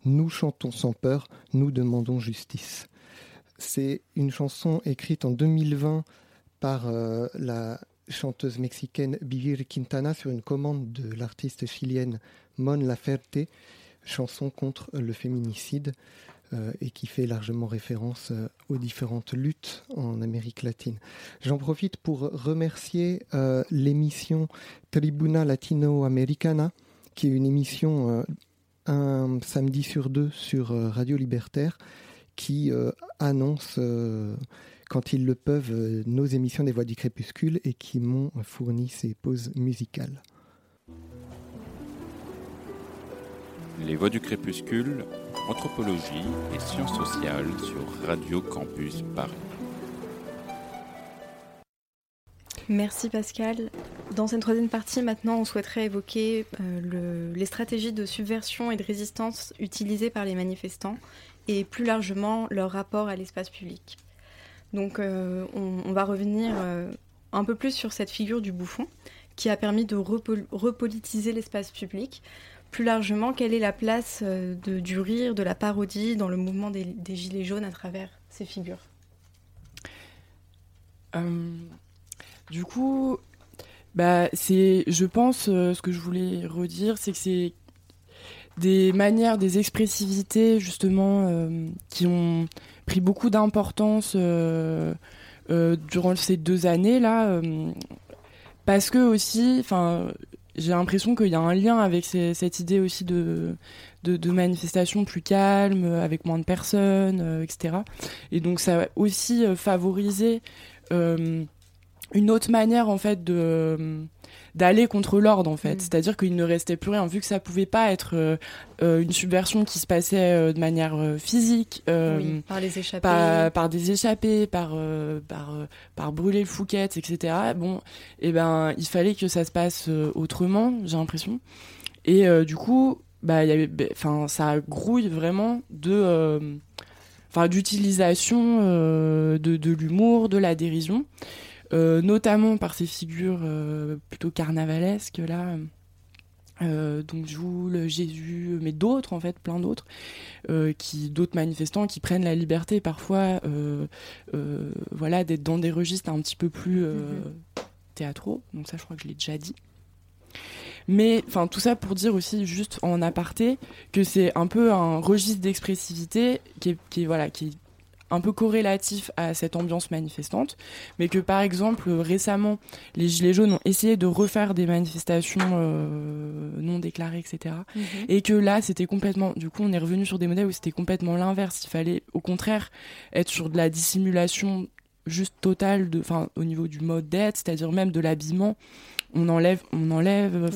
nous chantons sans peur, nous demandons justice. C'est une chanson écrite en 2020 par euh, la chanteuse mexicaine Vivir Quintana sur une commande de l'artiste chilienne Mon Laferte, chanson contre le féminicide euh, et qui fait largement référence euh, aux différentes luttes en Amérique latine. J'en profite pour remercier euh, l'émission Tribuna Latinoamericana, qui est une émission un samedi sur deux sur Radio Libertaire, qui annonce, quand ils le peuvent, nos émissions des Voix du Crépuscule et qui m'ont fourni ces pauses musicales. Les Voix du Crépuscule, Anthropologie et Sciences sociales sur Radio Campus Paris. Merci Pascal. Dans cette troisième partie, maintenant, on souhaiterait évoquer euh, le- les stratégies de subversion et de résistance utilisées par les manifestants et plus largement leur rapport à l'espace public. Donc euh, on, va revenir euh, un peu plus sur cette figure du bouffon qui a permis de repol- repolitiser l'espace public. Plus largement, quelle est la place euh, du rire, de la parodie dans le mouvement des, Gilets jaunes à travers ces figures? Euh, du coup, bah, je pense, euh, ce que je voulais redire, c'est que c'est des manières, des expressivités, justement, qui ont pris beaucoup d'importance durant ces deux années-là. euh, parce que aussi, enfin, j'ai l'impression qu'il y a un lien avec cette idée aussi de, de, plus calmes, avec moins de personnes, euh, etc. Et donc ça a aussi euh, favorisé euh, une autre manière en fait de d'aller contre l'ordre en fait Mm. c'est-à-dire qu'il ne restait plus rien vu que ça pouvait pas être euh, euh, une subversion qui se passait euh, de manière physique Oui, par les échappés. par, par des échappés, par, par, par brûler le Fouquet, etc. Bon, et ben, il fallait que ça se passe autrement, j'ai l'impression. Et du coup, bah, il y avait, enfin, ça grouille vraiment de, enfin, d'utilisation de, de l'humour, de la dérision. Euh, notamment par ces figures euh, plutôt carnavalesques là. Euh, donc Joule, Jésus, mais d'autres en fait, plein d'autres, euh, qui d'autres manifestants qui prennent la liberté parfois, euh, voilà, d'être dans des registres un petit peu plus euh, théâtraux. Donc ça, je crois que je l'ai déjà dit. Mais enfin tout ça pour dire aussi juste en aparté que c'est un peu un registre d'expressivité qui est, qui est voilà qui est un peu corrélatif à cette ambiance manifestante, mais que par exemple récemment les gilets jaunes ont essayé de refaire des manifestations euh, non déclarées, etc. Mhm. Et que là c'était complètement, du coup on est revenu sur des modèles où c'était complètement l'inverse. Il fallait au contraire être sur de la dissimulation juste totale, de, enfin au niveau du mode d'être, c'est-à-dire même de l'habillement. On enlève, on enlève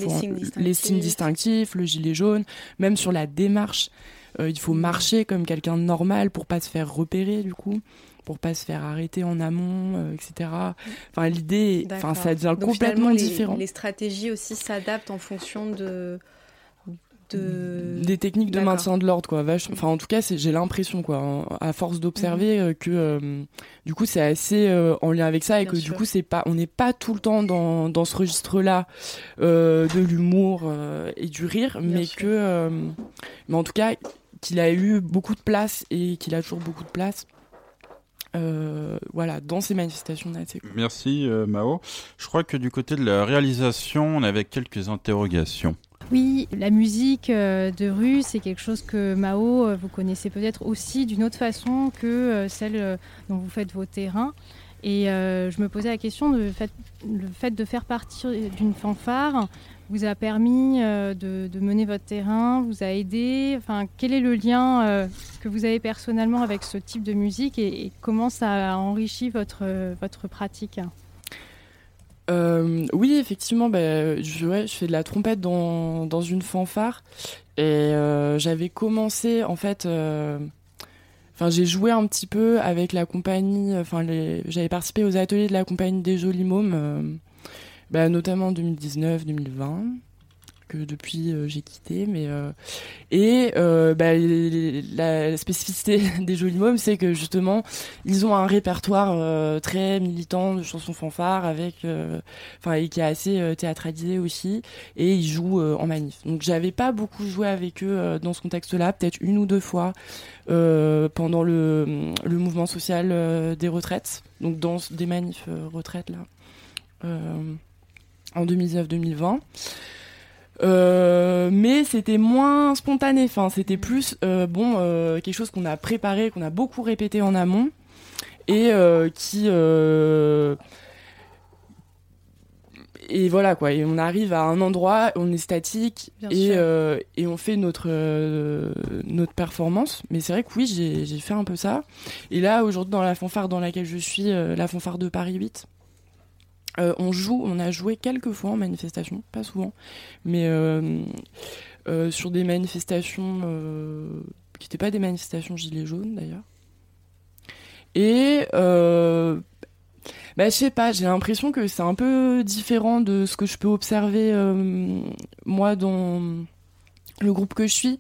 les signes distinctifs, le gilet jaune, même sur la démarche. Euh, il faut marcher comme quelqu'un de normal pour pas se faire repérer du coup, pour pas se faire arrêter en amont, euh, etc. Enfin l'idée, enfin ça devient Donc, complètement les- différent. Les stratégies aussi s'adaptent en fonction de. de... Des techniques de maintien de l'ordre, quoi. Vache... Enfin, en tout cas, j'ai l'impression, quoi, en- à force d'observer, euh, que euh, du coup, c'est assez en lien avec ça et Bien que sûr. du coup, c'est pas, on n'est pas tout le temps dans, dans ce registre-là de l'humour et du rire, Bien mais sûr. que, mais en tout cas, qu'il a eu beaucoup de place et qu'il a toujours beaucoup de place. euh, voilà, dans ces manifestations-là, c'est cool. Merci euh, Mao. Je crois que du côté de la réalisation, on avait quelques interrogations. Oui, la musique euh, de rue, c'est quelque chose que Mao, euh, vous connaissez peut-être aussi d'une autre façon que euh, celle euh, dont vous faites vos terrains. Et euh, je me posais la question de fait, le fait de faire partie d'une fanfare vous a permis euh, de, mener votre terrain, vous a aidé? Enfin, quel est le lien euh, que vous avez personnellement avec ce type de musique et, comment ça a enrichi votre, votre pratique? Oui, effectivement, bah, je, je fais de la trompette dans, dans une fanfare. Et j'avais commencé, en fait. Enfin, j'ai joué un petit peu avec la compagnie. Enfin, les- j'avais participé aux ateliers de la compagnie des Jolis Mômes, euh, bah, notamment en 2019-2020, depuis euh, j'ai quitté. Mais euh, et euh, bah, la spécificité [laughs] des Jolis Mômes, c'est que justement, ils ont un répertoire très militant de chansons fanfares avec, enfin, et qui est assez théâtralisé aussi, et ils jouent en manif. Donc, j'avais pas beaucoup joué avec eux dans ce contexte-là, peut-être une ou deux fois pendant le, mouvement social des retraites, donc dans des manifs retraites là, en 2019-2020. Euh, mais c'était moins spontané. Enfin, c'était plus euh, bon euh, quelque chose qu'on a préparé, qu'on a beaucoup répété en amont et qui et voilà quoi. Et on arrive à un endroit, on est statique et et on fait notre notre performance. Mais c'est vrai que oui, j'ai fait un peu ça. Et là aujourd'hui dans la fanfare dans laquelle je suis, la fanfare de Paris 8. Euh, on a joué quelques fois en manifestation, pas souvent, mais euh, euh, sur des manifestations qui n'étaient pas des manifestations gilets jaunes d'ailleurs. Et bah, je sais pas, j'ai l'impression que c'est un peu différent de ce que je peux observer moi dans le groupe que je suis.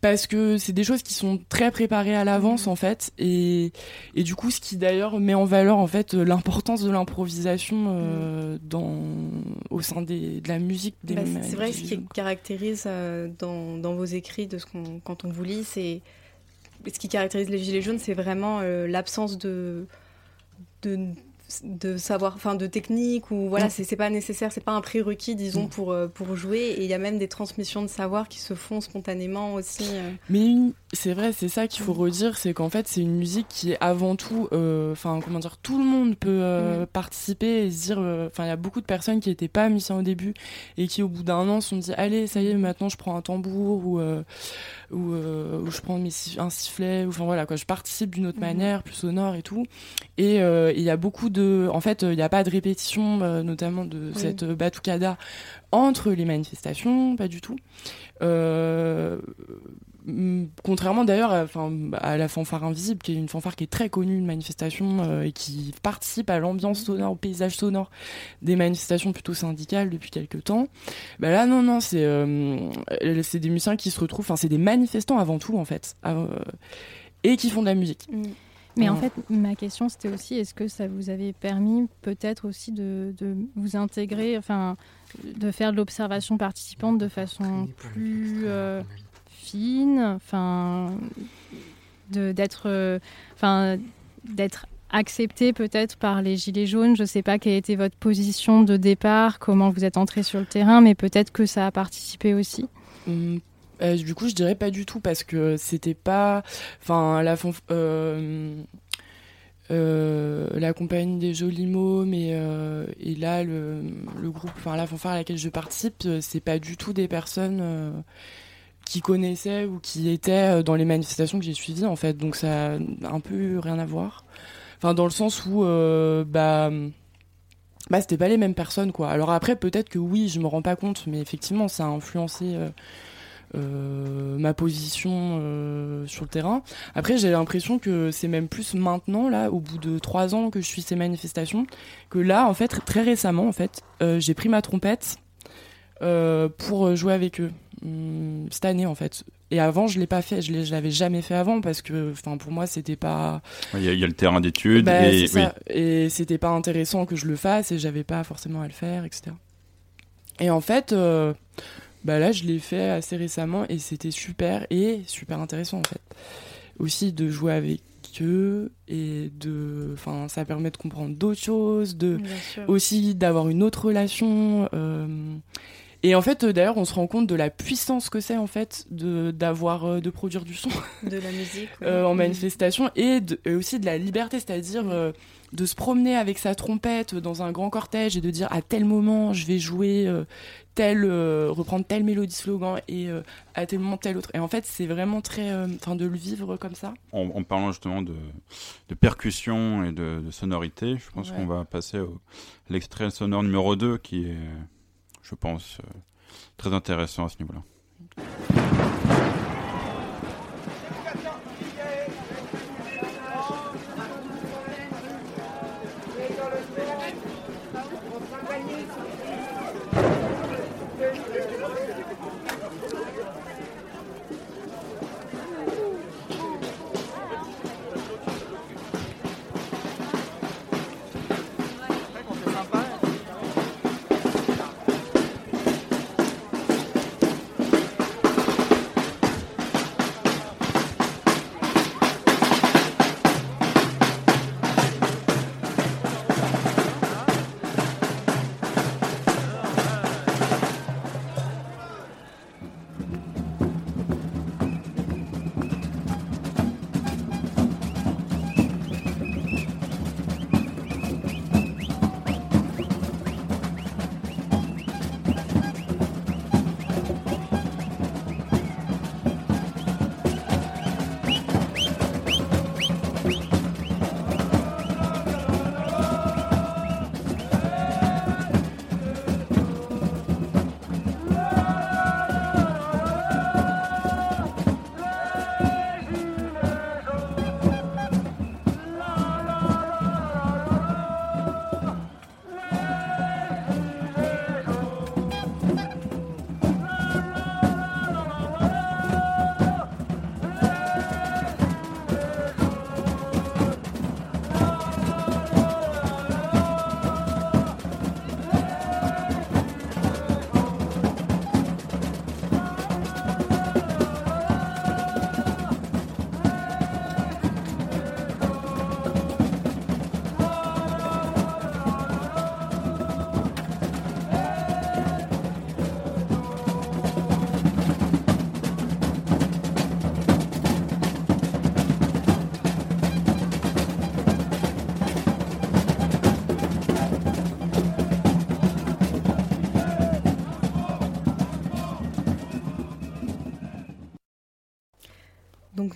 Parce que c'est des choses qui sont très préparées à l'avance en fait, et, et du coup ce qui d'ailleurs met en valeur en fait euh, l'importance de l'improvisation euh, dans au sein des, de la musique des Bah, c'est- vrai ce qui caractérise euh, dans, dans vos écrits, de ce qu'on, quand on vous lit, c'est ce qui caractérise les Gilets jaunes, c'est vraiment euh, l'absence de, de de savoir, enfin de technique ou voilà, Mm. c'est pas nécessaire, c'est pas un prérequis disons Mm. pour euh, pour jouer. Et il y a même des transmissions de savoir qui se font spontanément aussi. euh. Mais une- c'est vrai, c'est ça qu'il faut redire, c'est qu'en fait c'est une musique qui est avant tout, euh, enfin comment dire, tout le monde peut euh, Mhm. participer et se dire, euh, enfin il y a beaucoup de personnes qui étaient pas musiciens au début et qui au bout d'un an se sont dit allez ça y est maintenant je prends un tambour ou euh, ou, ou je prends mes un sifflet ou enfin voilà quoi, je participe d'une autre Mhm. manière plus sonore et tout. Et il y a beaucoup de, en fait il n'y a pas de répétition notamment de Oui. cette batucada entre les manifestations, pas du tout. Euh, mm, contrairement d'ailleurs à, enfin, à la fanfare invisible, qui est une fanfare qui est très connue, une manifestation euh, et qui participe à l'ambiance sonore, au paysage sonore des manifestations plutôt syndicales depuis quelques temps. Bah là, non, non, c'est euh, c'est des musiciens qui se retrouvent, enfin, c'est des manifestants avant tout en fait, euh, et qui font de la musique. Mm. Mais en Mm. fait, ma question c'était aussi est-ce que ça vous avait permis peut-être aussi de, de vous intégrer, enfin, de faire de l'observation participante de façon plus euh, fine, enfin, d'être, enfin, d'être accepté peut-être par les gilets jaunes. Je ne sais pas quelle était votre position de départ, comment vous êtes entré sur le terrain, mais peut-être que ça a participé aussi. Hum, euh, du coup, je dirais pas du tout parce que c'était pas. Enfin, la, euh, euh, la compagnie des jolis mots, mais et là le, le groupe, enfin la fanfare à laquelle je participe, c'est pas du tout des personnes qui connaissaient ou qui étaient euh, dans les manifestations que j'ai suivies en fait. Donc ça a un peu rien à voir. Enfin, dans le sens où euh, bah bah c'était pas les mêmes personnes quoi. Alors après peut-être que oui, je me rends pas compte, mais effectivement ça a influencé euh, ma position sur le terrain. Après j'ai l'impression que c'est même plus maintenant là, au bout de trois ans que je suis ces manifestations, que là en fait très récemment en fait j'ai pris ma trompette pour jouer avec eux hum, cette année en fait. Et avant je l'ai pas fait, je l'avais jamais fait avant parce que enfin pour moi c'était pas Il y, a- il y a le terrain d'études bah, et oui. Et c'était pas intéressant que je le fasse et j'avais pas forcément à le faire, etc. Et en fait, euh, bah là, je l'ai fait assez récemment et c'était super et super intéressant en fait. Aussi de jouer avec eux et de. Enfin, ça permet de comprendre d'autres choses, de aussi d'avoir une autre relation. euh, Et en fait, euh, d'ailleurs, on se rend compte de la puissance que c'est en fait de d'avoir euh, de produire du son De la musique. ouais. [laughs] euh, en manifestation et, de- et aussi de la liberté, c'est-à-dire euh, de se promener avec sa trompette dans un grand cortège et de dire à tel moment je vais jouer euh, tel, euh, reprendre telle mélodie slogan et euh, à tel moment tel autre. Et en fait, c'est vraiment très, euh, enfin, de le vivre comme ça. En, en parlant justement de, de percussion et de, de sonorité, je pense Ouais. qu'on va passer au à l'extrait sonore numéro 2 qui est, je pense, euh, très intéressant à ce niveau-là.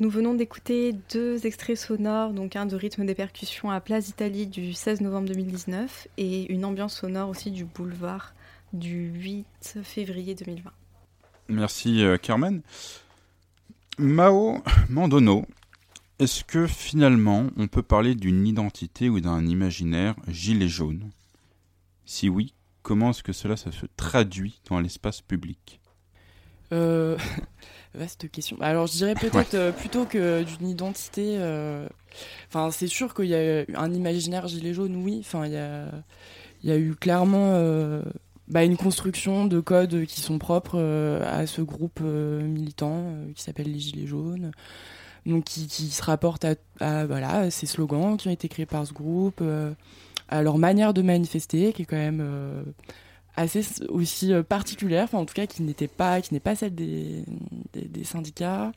Nous venons d'écouter deux extraits sonores, donc un de rythme des percussions à Place d'Italie du 16 novembre 2019 et une ambiance sonore aussi du boulevard du 8 février 2020. Merci euh, Carmen. Mao Mandono, est-ce que finalement on peut parler d'une identité ou d'un imaginaire gilet jaune? Si oui, comment est-ce que cela ça se traduit dans l'espace public? Euh, [laughs] Vaste question. Alors, je dirais peut-être euh, plutôt que d'une identité. euh, Enfin, c'est sûr qu'il y a eu un imaginaire gilet jaune, oui. Enfin, il y a, y a eu clairement euh, bah, une construction de codes qui sont propres à ce groupe militant qui s'appelle les gilets jaunes. Donc, qui, qui se rapportent à, à, voilà, à ces slogans qui ont été créés par ce groupe, à leur manière de manifester, qui est quand même assez aussi euh, particulière, enfin en tout cas qui n'était pas, qui n'est pas celle des, des, des syndicats,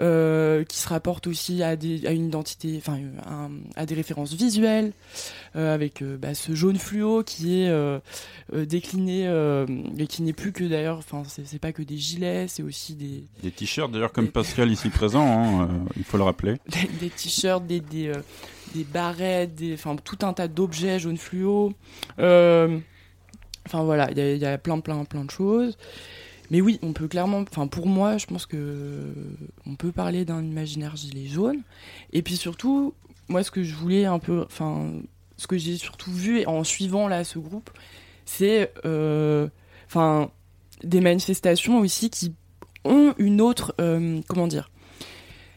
euh, qui se rapporte aussi à, des, à une identité, enfin euh, à des références visuelles, euh, avec euh, bah, ce jaune fluo qui est décliné et qui n'est plus que d'ailleurs, enfin c'est pas que des gilets, c'est aussi des, Des t-shirts, d'ailleurs, comme Pascal ici présent, hein, il faut le rappeler. [laughs] des, t-shirts, des, des, des barrettes, enfin tout un tas d'objets jaune fluo. Euh, Enfin voilà, il y, a- plein plein plein de choses. Mais oui, on peut clairement, enfin pour moi, je pense que on peut parler d'un imaginaire gilet jaune. Et puis surtout, moi ce que je voulais un peu, enfin ce que j'ai surtout vu en suivant là ce groupe, c'est, euh, enfin des manifestations aussi qui ont une autre, euh, comment dire,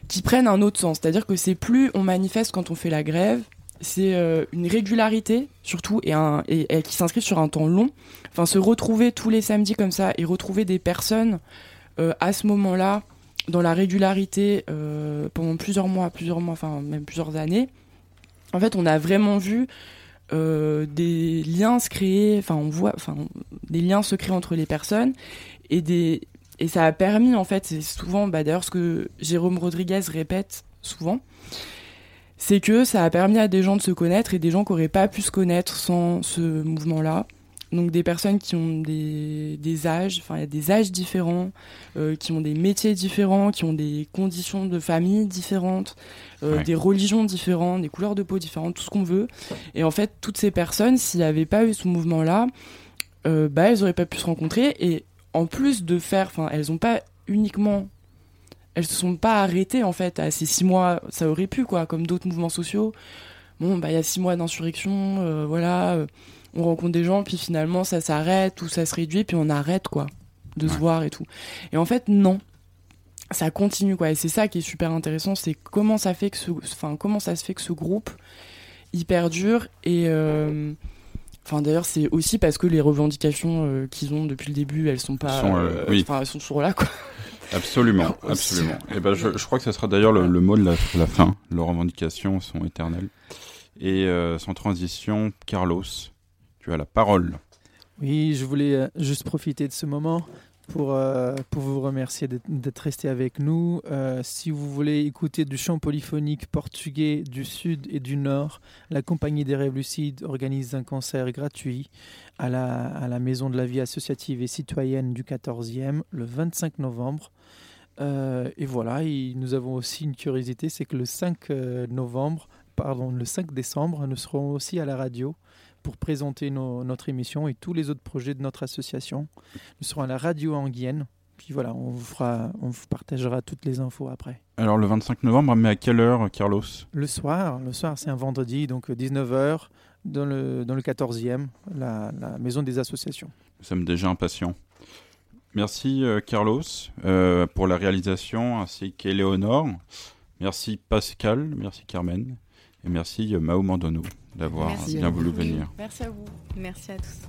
qui prennent un autre sens. C'est-à-dire que c'est plus on manifeste quand on fait la grève, c'est euh, une régularité surtout et, qui s'inscrit sur un temps long. Enfin, se retrouver tous les samedis comme ça et retrouver des personnes euh, à ce moment-là dans la régularité euh, pendant plusieurs mois, plusieurs mois, enfin même plusieurs années. En fait, on a vraiment vu des liens se créer, enfin on voit, enfin des liens se créer entre les personnes et des et ça a permis en fait, c'est souvent, bah, d'ailleurs ce que Jérôme Rodriguez répète souvent, c'est que ça a permis à des gens de se connaître et des gens qui n'auraient pas pu se connaître sans ce mouvement-là. Donc des personnes qui ont des, des âges, enfin il y a des âges différents, euh, qui ont des métiers différents, qui ont des conditions de famille différentes, euh, Ouais. des religions différentes, des couleurs de peau différentes, tout ce qu'on veut. Et en fait, toutes ces personnes, s'il n'y avait pas eu ce mouvement-là, euh, bah elles n'auraient pas pu se rencontrer. Et en plus de faire, enfin elles n'ont pas uniquement elles se sont pas arrêtées en fait à ces six mois ça aurait pu quoi comme d'autres mouvements sociaux bon bah il y a six mois d'insurrection euh, voilà euh, on rencontre des gens puis finalement ça s'arrête ou ça se réduit puis on arrête quoi de se voir et tout et en fait non ça continue quoi et c'est ça qui est super intéressant c'est comment ça fait que ce enfin comment ça se fait que ce groupe il perdure et euh, Enfin, d'ailleurs, c'est aussi parce que les revendications euh, qu'ils ont depuis le début, elles sont pas. Sont, euh, oui. Enfin, elles sont toujours là, quoi. Absolument, Aussi. absolument. Et ben, je, je crois que ce sera d'ailleurs le, le mot de la, la fin. Leurs revendications sont éternelles. Et euh, sans transition, Carlos, tu as la parole. Oui, je voulais euh, juste profiter de ce moment pour, euh, pour vous remercier d'être- resté avec nous. Euh, si vous voulez écouter du chant polyphonique portugais du sud et du nord, la Compagnie des Rêves Lucides organise un concert gratuit à la, Maison de la Vie Associative et Citoyenne du 14e le 25 novembre. Euh, et voilà, nous avons aussi une curiosité, c'est que le 5 novembre, pardon, le 5 décembre, nous serons aussi à la radio pour présenter nos- notre émission et tous les autres projets de notre association. Nous serons à la radio Anguienne. Puis voilà, on vous, fera, on vous partagera toutes les infos après. Alors, le 25 novembre, mais à quelle heure, Carlos? Le soir, le soir c'est un vendredi, donc 19h, dans le, dans le 14e, la, la maison des associations. Nous sommes déjà impatients. Merci, euh, Carlos, euh, pour la réalisation, ainsi qu'Éléonore. Merci, Pascal. Merci, Carmen. Et merci, euh, Mao Mandono, d'avoir bien à voulu vous. venir. Merci à vous. Merci à tous.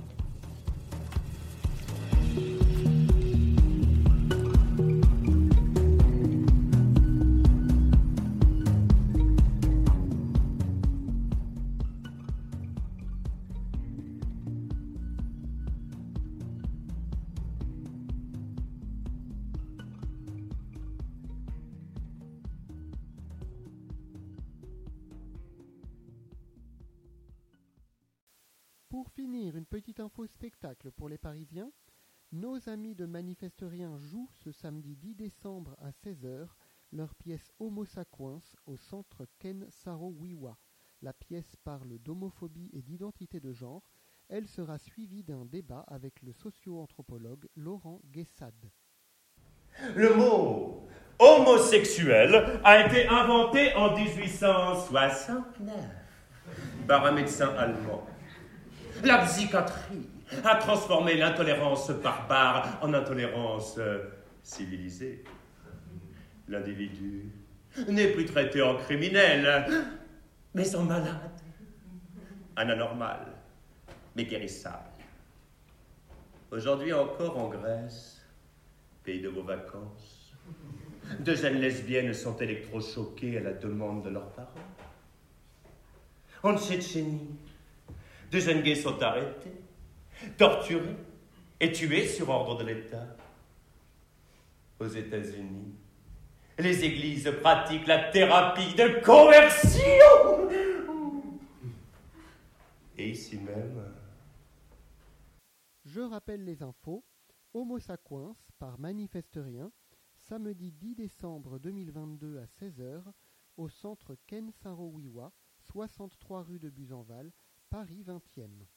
Pour finir, une petite info spectacle pour les Parisiens. Nos amis de Manifesteriens jouent ce samedi 10 décembre à 16h leur pièce Homo au centre Ken Saro Wiwa. La pièce parle d'homophobie et d'identité de genre. Elle sera suivie d'un débat avec le socio-anthropologue Laurent Guessad. Le mot homosexuel a été inventé en 1869 par un médecin allemand. La psychiatrie a transformé l'intolérance barbare en intolérance euh, civilisé. L'individu n'est plus traité en criminel, mais en malade. Un anormal, mais guérissable. Aujourd'hui encore en Grèce, pays de vos vacances, deux jeunes lesbiennes sont électrochoquées à la demande de leurs parents. En Tchétchénie, deux jeunes gays sont arrêtés, torturés et tués sur ordre de l'État. Aux États-Unis, les églises pratiquent la thérapie de conversion. Et ici même, Je rappelle les infos. Homo Sapiens par Manifeste Rien, samedi 10 décembre 2022 à 16h, au centre Ken Saro-Wiwa, 63 rue de Buzenval, Paris 20e.